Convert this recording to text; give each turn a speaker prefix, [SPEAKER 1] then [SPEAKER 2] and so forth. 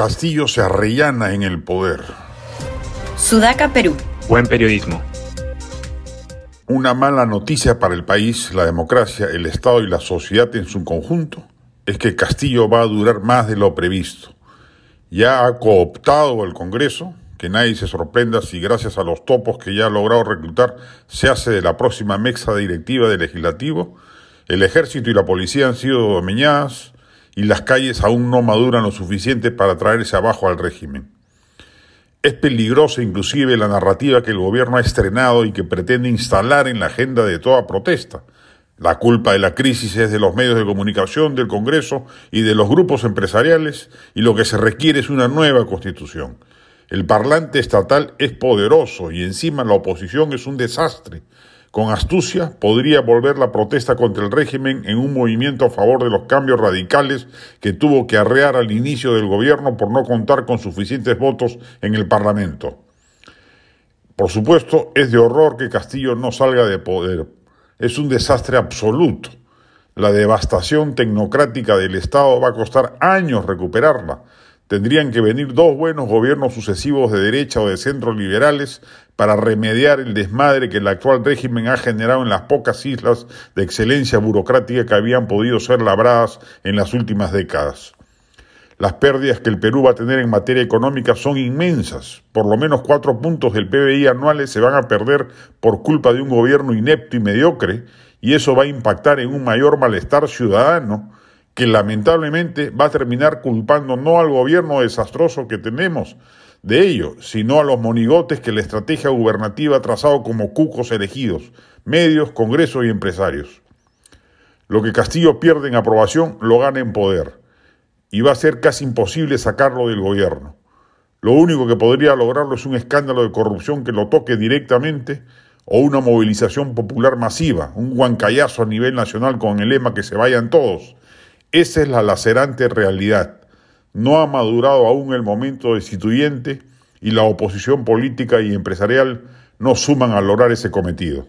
[SPEAKER 1] Castillo se arrellana en el poder.
[SPEAKER 2] Sudaca, Perú.
[SPEAKER 3] Buen periodismo.
[SPEAKER 1] Una mala noticia para el país, la democracia, el Estado y la sociedad en su conjunto es que Castillo va a durar más de lo previsto. Ya ha cooptado el Congreso, que nadie se sorprenda si gracias a los topos que ya ha logrado reclutar se hace de la próxima mesa directiva del legislativo. El ejército y la policía han sido domeñadas y las calles aún no maduran lo suficiente para traerse abajo al régimen. Es peligrosa inclusive la narrativa que el gobierno ha estrenado y que pretende instalar en la agenda de toda protesta. La culpa de la crisis es de los medios de comunicación, del Congreso y de los grupos empresariales y lo que se requiere es una nueva constitución. El parlante estatal es poderoso y encima la oposición es un desastre. Con astucia podría volver la protesta contra el régimen en un movimiento a favor de los cambios radicales que tuvo que arrear al inicio del gobierno por no contar con suficientes votos en el Parlamento. Por supuesto, es de horror que Castillo no salga de poder. Es un desastre absoluto. La devastación tecnocrática del Estado va a costar años recuperarla. Tendrían que venir dos buenos gobiernos sucesivos de derecha o de centro liberales para remediar el desmadre que el actual régimen ha generado en las pocas islas de excelencia burocrática que habían podido ser labradas en las últimas décadas. Las pérdidas que el Perú va a tener en materia económica son inmensas. Por lo menos cuatro puntos del PBI anuales se van a perder por culpa de un gobierno inepto y mediocre, y eso va a impactar en un mayor malestar ciudadano que lamentablemente va a terminar culpando no al gobierno desastroso que tenemos de ello, sino a los monigotes que la estrategia gubernativa ha trazado como cucos elegidos, medios, congresos y empresarios. Lo que Castillo pierde en aprobación lo gana en poder, y va a ser casi imposible sacarlo del gobierno. Lo único que podría lograrlo es un escándalo de corrupción que lo toque directamente o una movilización popular masiva, un guancayazo a nivel nacional con el lema que se vayan todos, esa es la lacerante realidad. No ha madurado aún el momento destituyente y la oposición política y empresarial no suman a lograr ese cometido.